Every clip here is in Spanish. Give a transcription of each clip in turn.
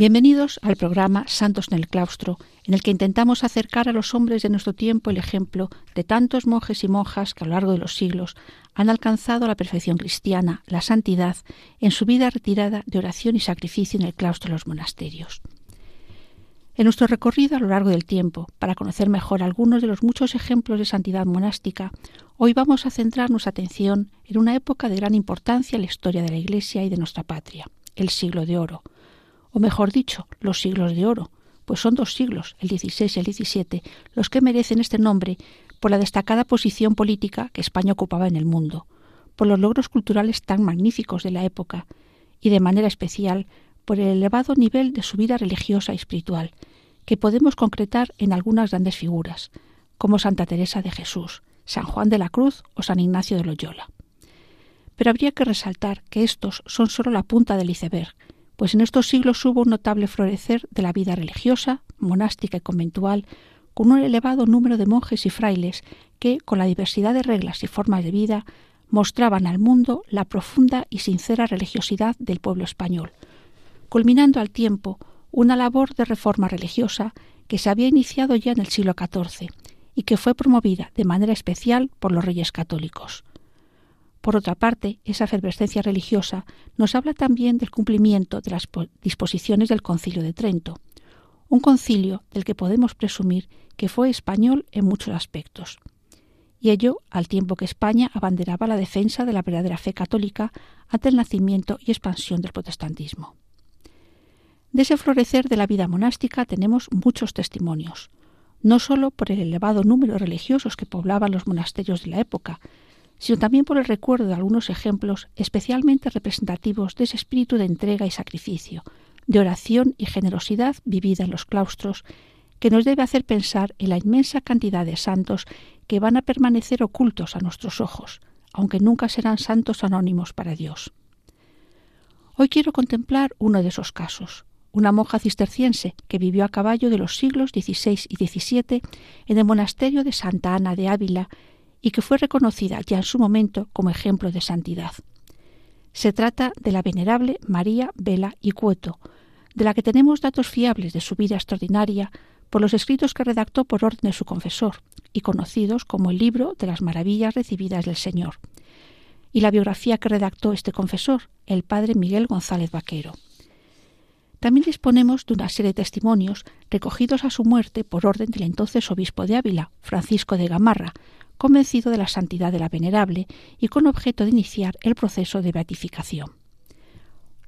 bienvenidos al programa Santos en el Claustro, en el que intentamos acercar a los hombres de nuestro tiempo el ejemplo de tantos monjes y monjas que a lo largo de los siglos han alcanzado la perfección cristiana, la santidad, en su vida retirada de oración y sacrificio en el claustro de los monasterios. En nuestro recorrido a lo largo del tiempo, para conocer mejor algunos de los muchos ejemplos de santidad monástica, Hoy vamos a centrar nuestra atención en una época de gran importancia en la historia de la Iglesia y de nuestra patria, el siglo de oro, o mejor dicho, los siglos de oro, pues son dos siglos, el XVI y el XVII, los que merecen este nombre por la destacada posición política que España ocupaba en el mundo, por los logros culturales tan magníficos de la época y de manera especial por el elevado nivel de su vida religiosa y espiritual, que podemos concretar en algunas grandes figuras, como Santa Teresa de Jesús, San Juan de la Cruz o San Ignacio de Loyola. Pero habría que resaltar que estos son sólo la punta del iceberg, pues en estos siglos hubo un notable florecer de la vida religiosa, monástica y conventual, con un elevado número de monjes y frailes que, con la diversidad de reglas y formas de vida, mostraban al mundo la profunda y sincera religiosidad del pueblo español, culminando al tiempo una labor de reforma religiosa que se había iniciado ya en el siglo XIV y que fue promovida de manera especial por los reyes católicos. Por otra parte, esa efervescencia religiosa nos habla también del cumplimiento de las disposiciones del Concilio de Trento, un concilio del que podemos presumir que fue español en muchos aspectos, y ello al tiempo que España abanderaba la defensa de la verdadera fe católica ante el nacimiento y expansión del protestantismo. De ese florecer de la vida monástica tenemos muchos testimonios, no sólo por el elevado número de religiosos que poblaban los monasterios de la época, sino también por el recuerdo de algunos ejemplos especialmente representativos de ese espíritu de entrega y sacrificio, de oración y generosidad vivida en los claustros, que nos debe hacer pensar en la inmensa cantidad de santos que van a permanecer ocultos a nuestros ojos, aunque nunca serán santos anónimos para Dios. Hoy quiero contemplar uno de esos casos, una monja cisterciense que vivió a caballo de los siglos XVI y XVII en el monasterio de Santa Ana de Ávila y que fue reconocida ya en su momento como ejemplo de santidad. Se trata de la venerable María Vela y Cueto, de la que tenemos datos fiables de su vida extraordinaria por los escritos que redactó por orden de su confesor y conocidos como el libro de las maravillas recibidas del Señor, y la biografía que redactó este confesor, el padre Miguel González Vaquero. También disponemos de una serie de testimonios recogidos a su muerte por orden del entonces obispo de Ávila, Francisco de Gamarra, convencido de la santidad de la venerable y con objeto de iniciar el proceso de beatificación.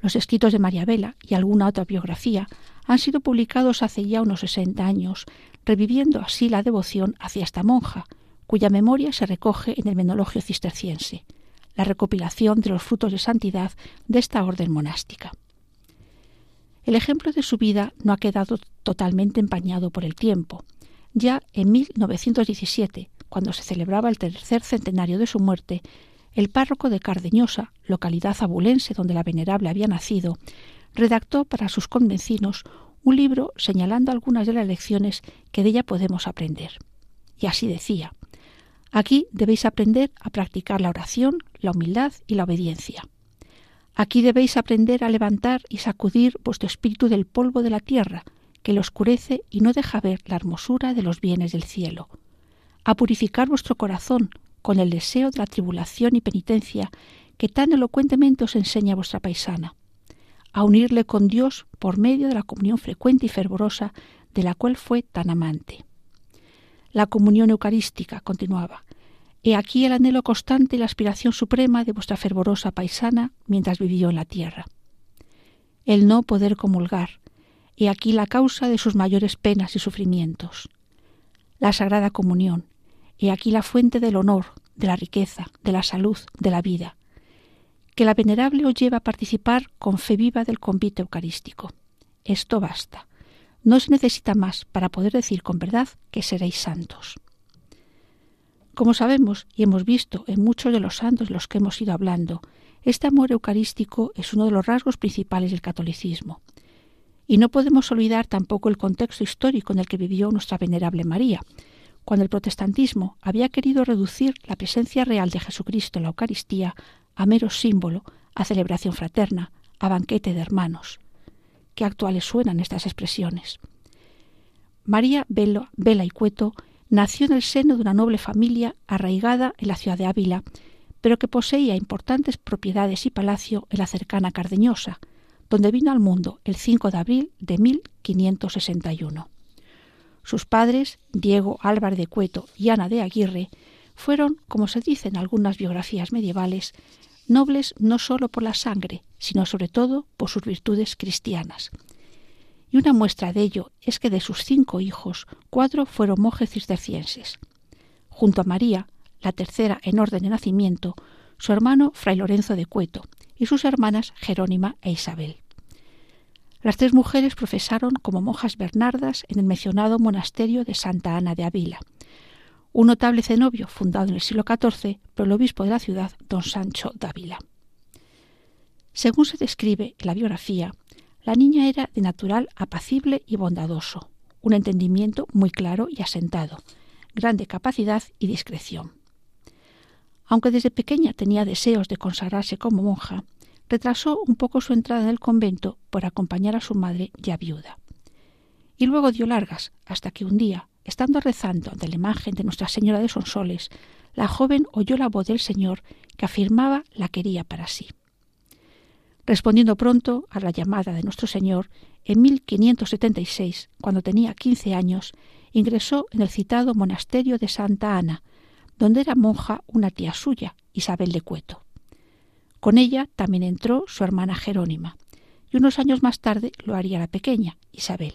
Los escritos de María Vela y alguna otra biografía han sido publicados hace ya unos sesenta años, reviviendo así la devoción hacia esta monja, cuya memoria se recoge en el Menologio cisterciense, la recopilación de los frutos de santidad de esta orden monástica. El ejemplo de su vida no ha quedado totalmente empañado por el tiempo. Ya en 1917, cuando se celebraba el tercer centenario de su muerte, el párroco de Cardeñosa, localidad abulense donde la venerable había nacido, redactó para sus convencinos un libro señalando algunas de las lecciones que de ella podemos aprender. Y así decía, aquí debéis aprender a practicar la oración, la humildad y la obediencia. Aquí debéis aprender a levantar y sacudir vuestro espíritu del polvo de la tierra, que lo oscurece y no deja ver la hermosura de los bienes del cielo, a purificar vuestro corazón con el deseo de la tribulación y penitencia que tan elocuentemente os enseña vuestra paisana, a unirle con Dios por medio de la comunión frecuente y fervorosa de la cual fue tan amante. La comunión eucarística, continuaba, He aquí el anhelo constante y la aspiración suprema de vuestra fervorosa paisana mientras vivió en la tierra. El no poder comulgar. He aquí la causa de sus mayores penas y sufrimientos. La Sagrada Comunión. He aquí la fuente del honor, de la riqueza, de la salud, de la vida. Que la venerable os lleva a participar con fe viva del convite eucarístico. Esto basta. No se necesita más para poder decir con verdad que seréis santos. Como sabemos y hemos visto en muchos de los santos de los que hemos ido hablando, este amor eucarístico es uno de los rasgos principales del catolicismo. Y no podemos olvidar tampoco el contexto histórico en el que vivió nuestra venerable María, cuando el protestantismo había querido reducir la presencia real de Jesucristo en la Eucaristía a mero símbolo, a celebración fraterna, a banquete de hermanos. Qué actuales suenan estas expresiones. María Vela y Cueto nació en el seno de una noble familia arraigada en la ciudad de Ávila, pero que poseía importantes propiedades y palacio en la cercana Cardeñosa, donde vino al mundo el 5 de abril de 1561. Sus padres, Diego Álvarez de Cueto y Ana de Aguirre, fueron, como se dice en algunas biografías medievales, nobles no sólo por la sangre, sino sobre todo por sus virtudes cristianas. Y una muestra de ello es que de sus cinco hijos, cuatro fueron monjes cistercienses. Junto a María, la tercera en orden de nacimiento, su hermano Fray Lorenzo de Cueto y sus hermanas Jerónima e Isabel. Las tres mujeres profesaron como monjas bernardas en el mencionado monasterio de Santa Ana de Avila, un notable cenobio fundado en el siglo XIV por el obispo de la ciudad, don Sancho Dávila. Según se describe en la biografía, la niña era de natural apacible y bondadoso, un entendimiento muy claro y asentado, grande capacidad y discreción. Aunque desde pequeña tenía deseos de consagrarse como monja, retrasó un poco su entrada en el convento por acompañar a su madre ya viuda. Y luego dio largas hasta que un día, estando rezando ante la imagen de Nuestra Señora de Sonsoles, la joven oyó la voz del Señor que afirmaba la quería para sí. Respondiendo pronto a la llamada de nuestro Señor, en 1576, cuando tenía quince años, ingresó en el citado monasterio de Santa Ana, donde era monja una tía suya, Isabel de Cueto. Con ella también entró su hermana Jerónima, y unos años más tarde lo haría la pequeña, Isabel.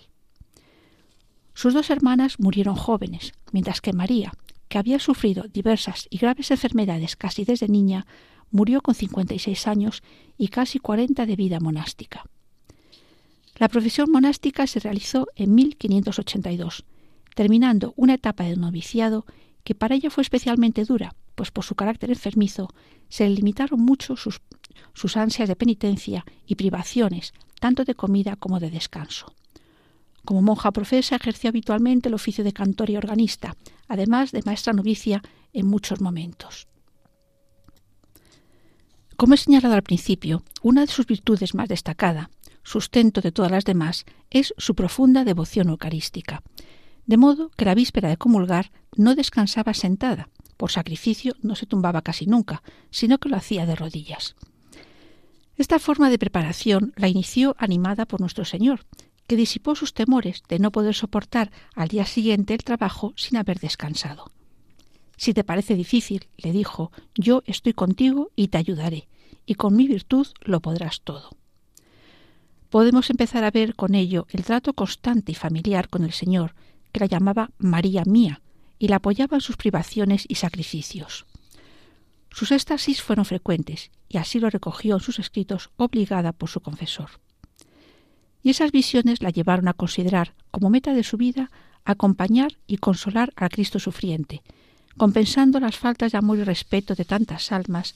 Sus dos hermanas murieron jóvenes, mientras que María, que había sufrido diversas y graves enfermedades casi desde niña, murió con 56 años y casi 40 de vida monástica. La profesión monástica se realizó en 1582, terminando una etapa de noviciado que para ella fue especialmente dura, pues por su carácter enfermizo se le limitaron mucho sus, sus ansias de penitencia y privaciones, tanto de comida como de descanso. Como monja profesa ejerció habitualmente el oficio de cantor y organista, además de maestra novicia en muchos momentos. Como he señalado al principio, una de sus virtudes más destacada, sustento de todas las demás, es su profunda devoción eucarística, de modo que la víspera de comulgar no descansaba sentada, por sacrificio no se tumbaba casi nunca, sino que lo hacía de rodillas. Esta forma de preparación la inició animada por nuestro Señor, que disipó sus temores de no poder soportar al día siguiente el trabajo sin haber descansado. Si te parece difícil, le dijo, yo estoy contigo y te ayudaré, y con mi virtud lo podrás todo. Podemos empezar a ver con ello el trato constante y familiar con el Señor, que la llamaba María mía, y la apoyaba en sus privaciones y sacrificios. Sus éxtasis fueron frecuentes, y así lo recogió en sus escritos obligada por su confesor y esas visiones la llevaron a considerar como meta de su vida acompañar y consolar al Cristo sufriente, compensando las faltas de amor y respeto de tantas almas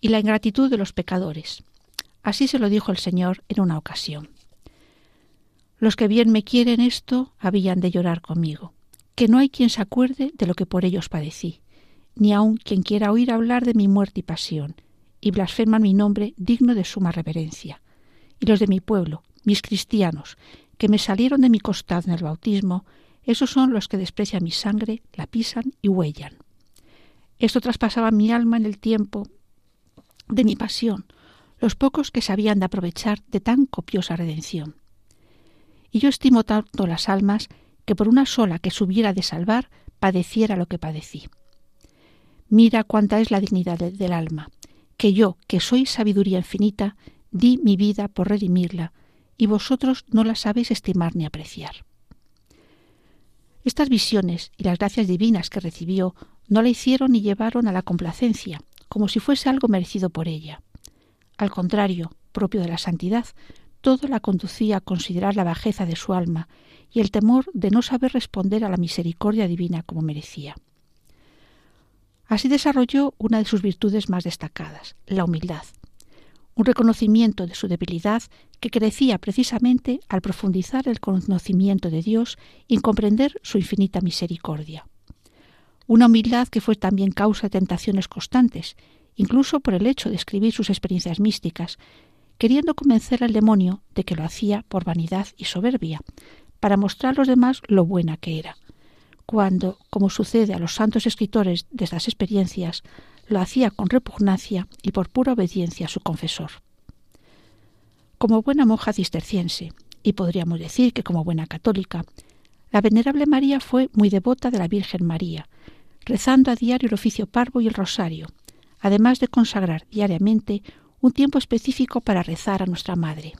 y la ingratitud de los pecadores. Así se lo dijo el Señor en una ocasión. Los que bien me quieren esto habían de llorar conmigo, que no hay quien se acuerde de lo que por ellos padecí, ni aun quien quiera oír hablar de mi muerte y pasión, y blasfeman mi nombre digno de suma reverencia. Y los de mi pueblo, mis cristianos, que me salieron de mi costado en el bautismo, esos son los que desprecian mi sangre, la pisan y huellan. Esto traspasaba mi alma en el tiempo de mi pasión, los pocos que sabían de aprovechar de tan copiosa redención. Y yo estimo tanto las almas que por una sola que subiera de salvar padeciera lo que padecí. Mira cuánta es la dignidad del alma, que yo, que soy sabiduría infinita, di mi vida por redimirla, y vosotros no las sabéis estimar ni apreciar. Estas visiones y las gracias divinas que recibió no la hicieron ni llevaron a la complacencia, como si fuese algo merecido por ella. Al contrario, propio de la santidad, todo la conducía a considerar la bajeza de su alma y el temor de no saber responder a la misericordia divina como merecía. Así desarrolló una de sus virtudes más destacadas, la humildad, un reconocimiento de su debilidad que crecía precisamente al profundizar el conocimiento de Dios y comprender su infinita misericordia. Una humildad que fue también causa de tentaciones constantes, incluso por el hecho de escribir sus experiencias místicas, queriendo convencer al demonio de que lo hacía por vanidad y soberbia, para mostrar a los demás lo buena que era, cuando, como sucede a los santos escritores de estas experiencias, lo hacía con repugnancia y por pura obediencia a su confesor. Como buena monja cisterciense, y podríamos decir que como buena católica, la venerable María fue muy devota de la Virgen María, rezando a diario el oficio parvo y el rosario, además de consagrar diariamente un tiempo específico para rezar a nuestra Madre.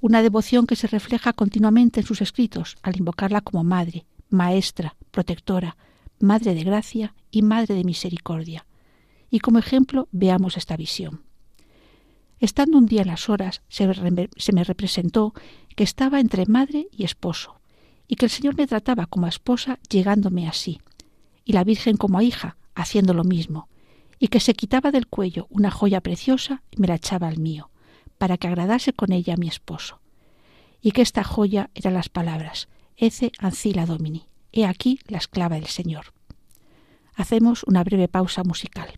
Una devoción que se refleja continuamente en sus escritos al invocarla como Madre, Maestra, Protectora, Madre de Gracia y Madre de Misericordia. Y como ejemplo veamos esta visión. Estando un día en las horas, se, me representó que estaba entre madre y esposo, y que el Señor me trataba como a esposa llegándome así, y la Virgen como a hija, haciendo lo mismo, y que se quitaba del cuello una joya preciosa y me la echaba al mío, para que agradase con ella a mi esposo. Y que esta joya eran las palabras, Ece ancila domini, he aquí la esclava del Señor. Hacemos una breve pausa musical.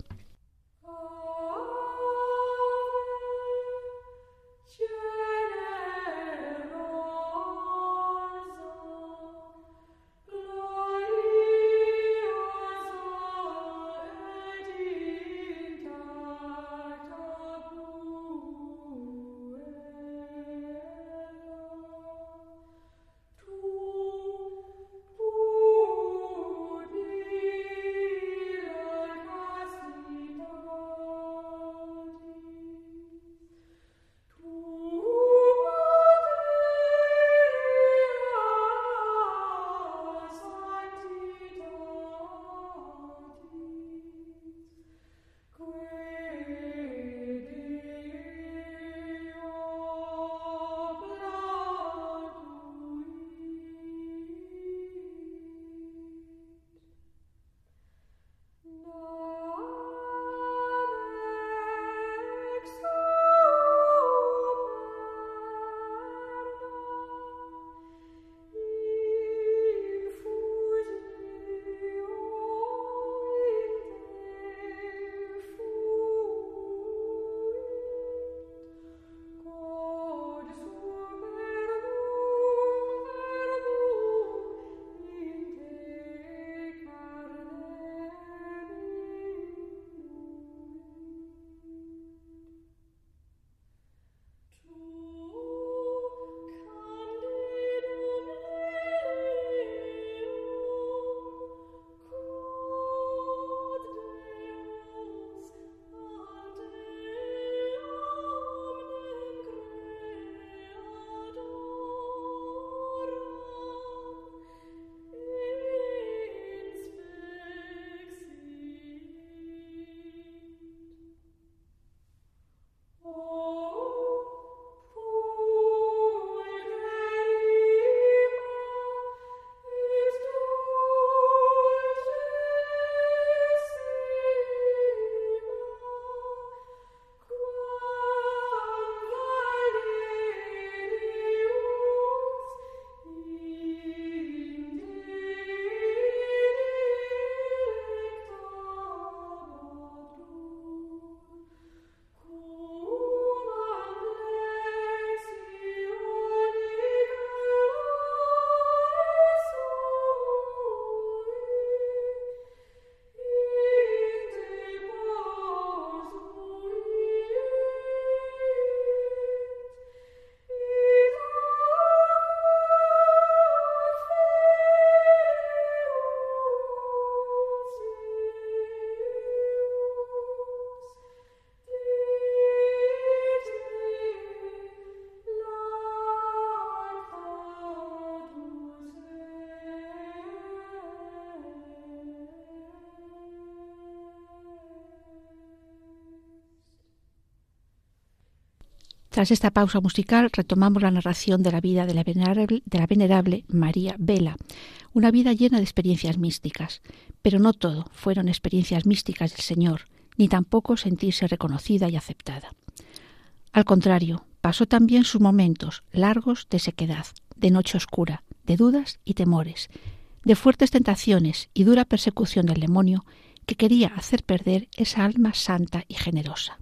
Tras esta pausa musical retomamos la narración de la vida de la, venerable, María Vela, una vida llena de experiencias místicas, pero no todo fueron experiencias místicas del Señor, ni tampoco sentirse reconocida y aceptada. Al contrario, pasó también sus momentos largos de sequedad, de noche oscura, de dudas y temores, de fuertes tentaciones y dura persecución del demonio que quería hacer perder esa alma santa y generosa.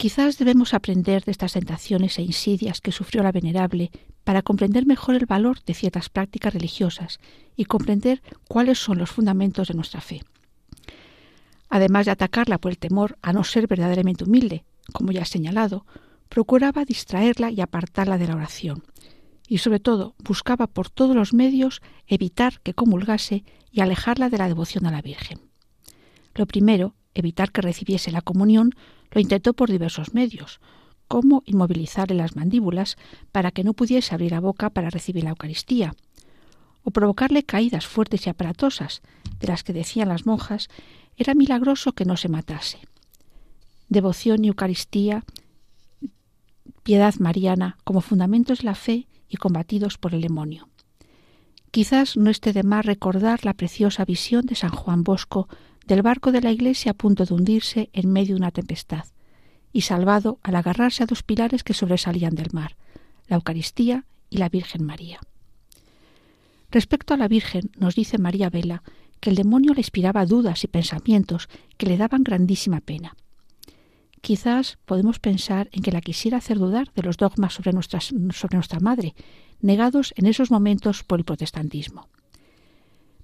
Quizás debemos aprender de estas tentaciones e insidias que sufrió la venerable para comprender mejor el valor de ciertas prácticas religiosas y comprender cuáles son los fundamentos de nuestra fe. Además de atacarla por el temor a no ser verdaderamente humilde, como ya he señalado, procuraba distraerla y apartarla de la oración, y sobre todo buscaba por todos los medios evitar que comulgase y alejarla de la devoción a la Virgen. Lo primero, evitar que recibiese la comunión, lo intentó por diversos medios, como inmovilizarle las mandíbulas para que no pudiese abrir la boca para recibir la Eucaristía, o provocarle caídas fuertes y aparatosas, de las que decían las monjas, era milagroso que no se matase. Devoción y Eucaristía, piedad mariana como fundamentos de la fe y combatidos por el demonio. Quizás no esté de más recordar la preciosa visión de San Juan Bosco del barco de la iglesia a punto de hundirse en medio de una tempestad, y salvado al agarrarse a dos pilares que sobresalían del mar, la Eucaristía y la Virgen María. Respecto a la Virgen, nos dice María Vela que el demonio le inspiraba dudas y pensamientos que le daban grandísima pena. Quizás podemos pensar en que la quisiera hacer dudar de los dogmas sobre, sobre nuestra madre, negados en esos momentos por el protestantismo.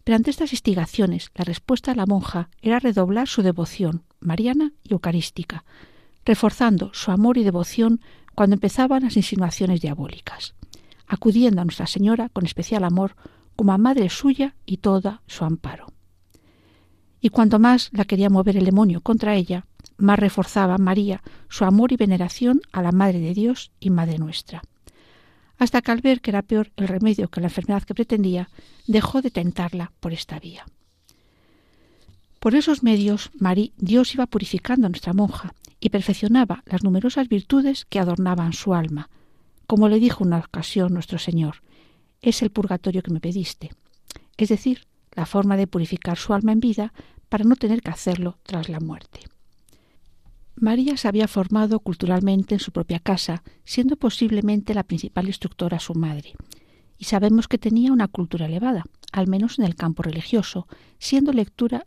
Pero ante estas instigaciones, la respuesta de la monja era redoblar su devoción mariana y eucarística, reforzando su amor y devoción cuando empezaban las insinuaciones diabólicas, acudiendo a Nuestra Señora con especial amor como a madre suya y toda su amparo. Y cuanto más la quería mover el demonio contra ella, más reforzaba María su amor y veneración a la Madre de Dios y Madre nuestra hasta que al ver que era peor el remedio que la enfermedad que pretendía, dejó de tentarla por esta vía. Por esos medios, Marí, Dios iba purificando a nuestra monja y perfeccionaba las numerosas virtudes que adornaban su alma. Como le dijo una ocasión nuestro Señor, es el purgatorio que me pediste, es decir, la forma de purificar su alma en vida para no tener que hacerlo tras la muerte. María se había formado culturalmente en su propia casa, siendo posiblemente la principal instructora su madre, y sabemos que tenía una cultura elevada, al menos en el campo religioso, siendo lectora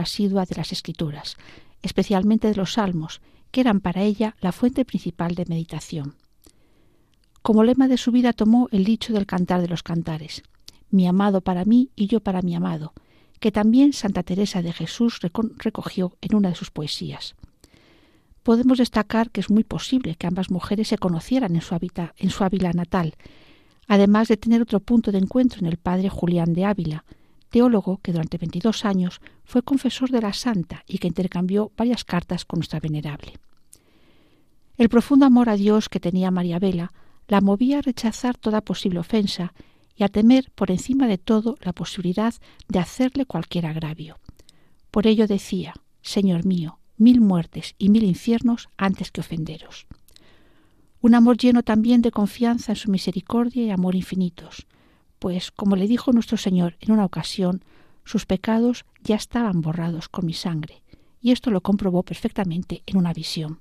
asidua de las escrituras, especialmente de los salmos, que eran para ella la fuente principal de meditación. Como lema de su vida tomó el dicho del cantar de los cantares, mi amado para mí y yo para mi amado, que también Santa Teresa de Jesús recogió en una de sus poesías podemos destacar que es muy posible que ambas mujeres se conocieran en su, en su Ávila natal, además de tener otro punto de encuentro en el padre Julián de Ávila, teólogo que durante 22 años fue confesor de la Santa y que intercambió varias cartas con nuestra venerable. El profundo amor a Dios que tenía María Vela la movía a rechazar toda posible ofensa y a temer por encima de todo la posibilidad de hacerle cualquier agravio. Por ello decía, Señor mío, mil muertes y mil infiernos antes que ofenderos. Un amor lleno también de confianza en su misericordia y amor infinitos, pues, como le dijo nuestro Señor en una ocasión, sus pecados ya estaban borrados con mi sangre, y esto lo comprobó perfectamente en una visión.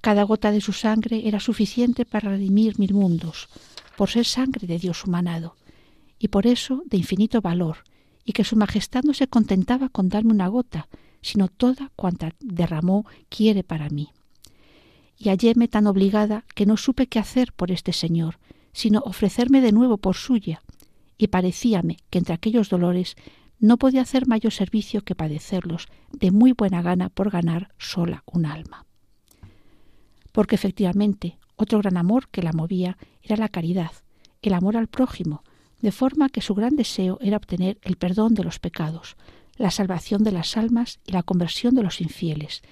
Cada gota de su sangre era suficiente para redimir mil mundos, por ser sangre de Dios humanado, y por eso de infinito valor, y que su majestad no se contentaba con darme una gota, sino toda cuanta derramó quiere para mí. Y halléme tan obligada que no supe qué hacer por este Señor, sino ofrecerme de nuevo por suya, y parecíame que entre aquellos dolores no podía hacer mayor servicio que padecerlos de muy buena gana por ganar sola un alma. Porque efectivamente otro gran amor que la movía era la caridad, el amor al prójimo, de forma que su gran deseo era obtener el perdón de los pecados, la salvación de las almas y la conversión de los infieles,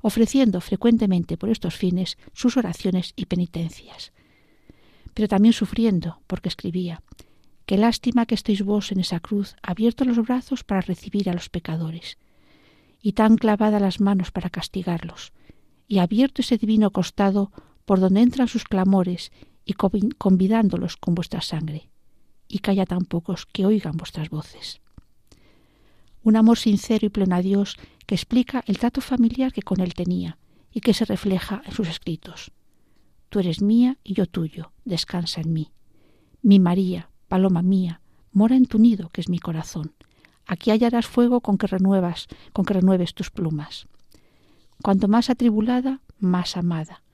ofreciendo frecuentemente por estos fines sus oraciones y penitencias. Pero también sufriendo, porque escribía, Qué lástima que estéis vos en esa cruz, abiertos los brazos para recibir a los pecadores, y tan clavadas las manos para castigarlos. y abierto ese divino costado por donde entran sus clamores y convidándolos con vuestra sangre, y calla tan pocos que oigan vuestras voces. Un amor sincero y pleno a Dios que explica el trato familiar que con él tenía y que se refleja en sus escritos. Tú eres mía y yo tuyo, descansa en mí. Mi María, paloma mía, mora en tu nido, que es mi corazón. Aquí hallarás fuego con que renuevas, con que renueves tus plumas. Cuanto más atribulada, más amada.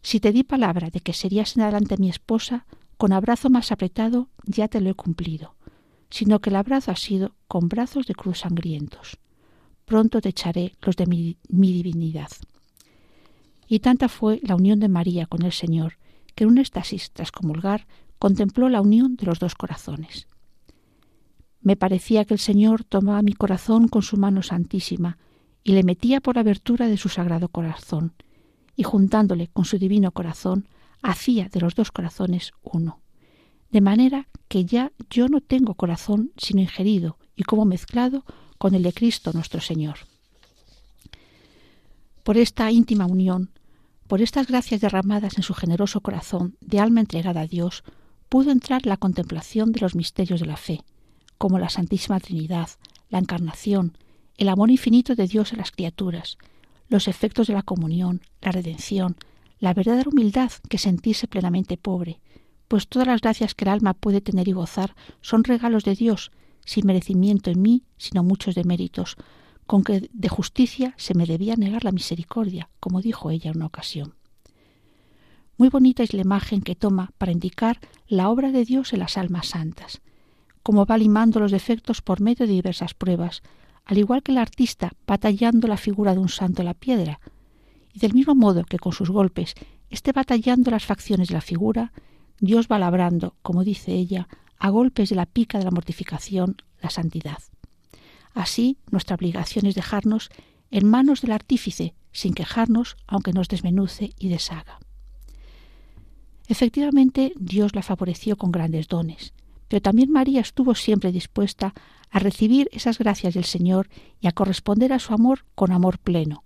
Si te di palabra de que serías en adelante mi esposa, con abrazo más apretado ya te lo he cumplido, sino que el abrazo ha sido con brazos de cruz sangrientos. Pronto te echaré los de mi, divinidad. Y tanta fue la unión de María con el Señor, que en un éxtasis tras comulgar contempló la unión de los dos corazones. Me parecía que el Señor tomaba mi corazón con su mano santísima y le metía por abertura de su sagrado corazón, y juntándole con su divino corazón, hacía de los dos corazones uno. De manera que ya yo no tengo corazón sino ingerido y como mezclado con el de Cristo nuestro Señor. Por esta íntima unión, por estas gracias derramadas en su generoso corazón de alma entregada a Dios, pudo entrar la contemplación de los misterios de la fe, como la Santísima Trinidad, la Encarnación, el amor infinito de Dios a las criaturas, los efectos de la comunión, la redención, la verdadera humildad que sentirse plenamente pobre, pues todas las gracias que el alma puede tener y gozar son regalos de Dios, sin merecimiento en mí, sino muchos deméritos, con que de justicia se me debía negar la misericordia, como dijo ella en una ocasión. Muy bonita es la imagen que toma para indicar la obra de Dios en las almas santas, como va limando los defectos por medio de diversas pruebas, al igual que el artista va tallando la figura de un santo en la piedra, y del mismo modo que con sus golpes esté batallando las facciones de la figura, Dios va labrando, como dice ella, a golpes de la pica de la mortificación, la santidad. Así, nuestra obligación es dejarnos en manos del artífice, sin quejarnos, aunque nos desmenuce y deshaga. Efectivamente, Dios la favoreció con grandes dones, pero también María estuvo siempre dispuesta a recibir esas gracias del Señor y a corresponder a su amor con amor pleno,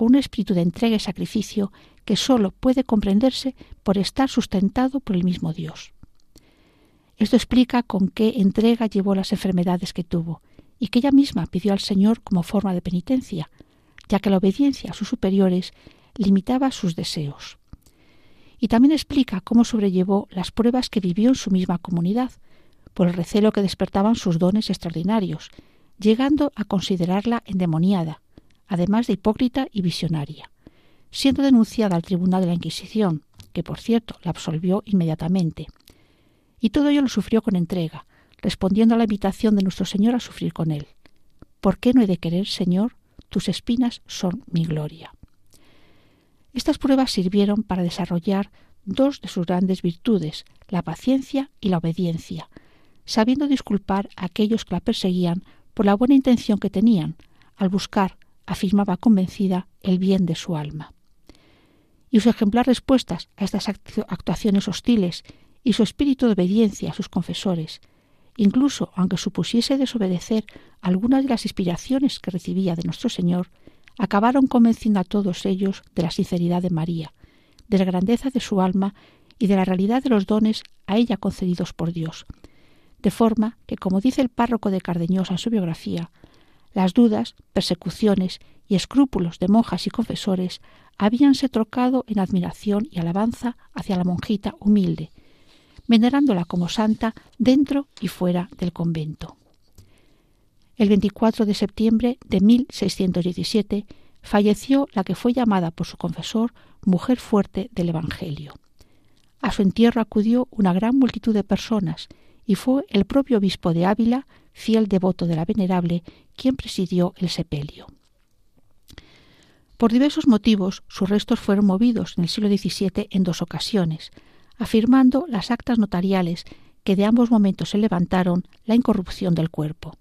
con un espíritu de entrega y sacrificio que sólo puede comprenderse por estar sustentado por el mismo Dios. Esto explica con qué entrega llevó las enfermedades que tuvo y que ella misma pidió al Señor como forma de penitencia, ya que la obediencia a sus superiores limitaba sus deseos. Y también explica cómo sobrellevó las pruebas que vivió en su misma comunidad, por el recelo que despertaban sus dones extraordinarios, llegando a considerarla endemoniada, además de hipócrita y visionaria, siendo denunciada al tribunal de la Inquisición, que por cierto la absolvió inmediatamente. Y todo ello lo sufrió con entrega, respondiendo a la invitación de nuestro Señor a sufrir con él. ¿Por qué no he de querer, Señor? Tus espinas son mi gloria. Estas pruebas sirvieron para desarrollar dos de sus grandes virtudes, la paciencia y la obediencia, sabiendo disculpar a aquellos que la perseguían por la buena intención que tenían, al buscar, afirmaba convencida, el bien de su alma. Y sus ejemplar respuestas a estas actuaciones hostiles y su espíritu de obediencia a sus confesores, incluso aunque supusiese desobedecer algunas de las inspiraciones que recibía de nuestro Señor, acabaron convenciendo a todos ellos de la sinceridad de María, de la grandeza de su alma y de la realidad de los dones a ella concedidos por Dios, de forma que, como dice el párroco de Cardeñosa en su biografía, las dudas, persecuciones y escrúpulos de monjas y confesores habíanse trocado en admiración y alabanza hacia la monjita humilde, venerándola como santa dentro y fuera del convento. El 24 de septiembre de 1617 falleció la que fue llamada por su confesor mujer fuerte del Evangelio. A su entierro acudió una gran multitud de personas y fue el propio obispo de Ávila, fiel devoto de la venerable, quien presidió el sepelio. Por diversos motivos, sus restos fueron movidos en el siglo XVII en dos ocasiones, afirmando las actas notariales que de ambos momentos se levantaron la incorrupción del cuerpo.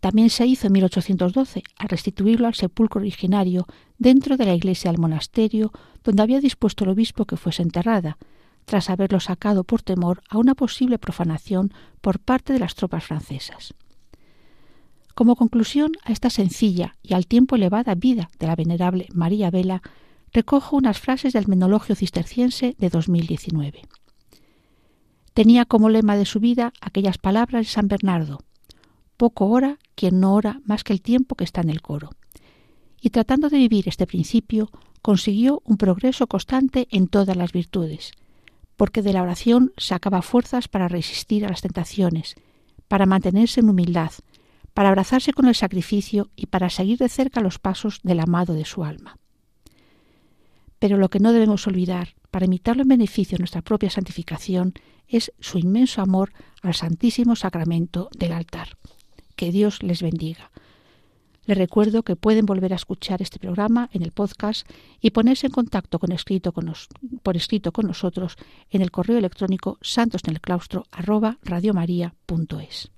También se hizo en 1812 al restituirlo al sepulcro originario dentro de la iglesia del monasterio donde había dispuesto el obispo que fuese enterrada, tras haberlo sacado por temor a una posible profanación por parte de las tropas francesas. Como conclusión a esta sencilla y al tiempo elevada vida de la venerable María Vela, recojo unas frases del Menologio Cisterciense de 2019. Tenía como lema de su vida aquellas palabras de San Bernardo, poco ora quien no ora más que el tiempo que está en el coro. Y tratando de vivir este principio, consiguió un progreso constante en todas las virtudes, porque de la oración sacaba fuerzas para resistir a las tentaciones, para mantenerse en humildad, para abrazarse con el sacrificio y para seguir de cerca los pasos del amado de su alma. Pero lo que no debemos olvidar, para imitarlo en beneficio de nuestra propia santificación, es su inmenso amor al Santísimo Sacramento del altar. Que Dios les bendiga. Les recuerdo que pueden volver a escuchar este programa en el podcast y ponerse en contacto por escrito con nosotros en el correo electrónico santosnelclaustro@radiomaria.es.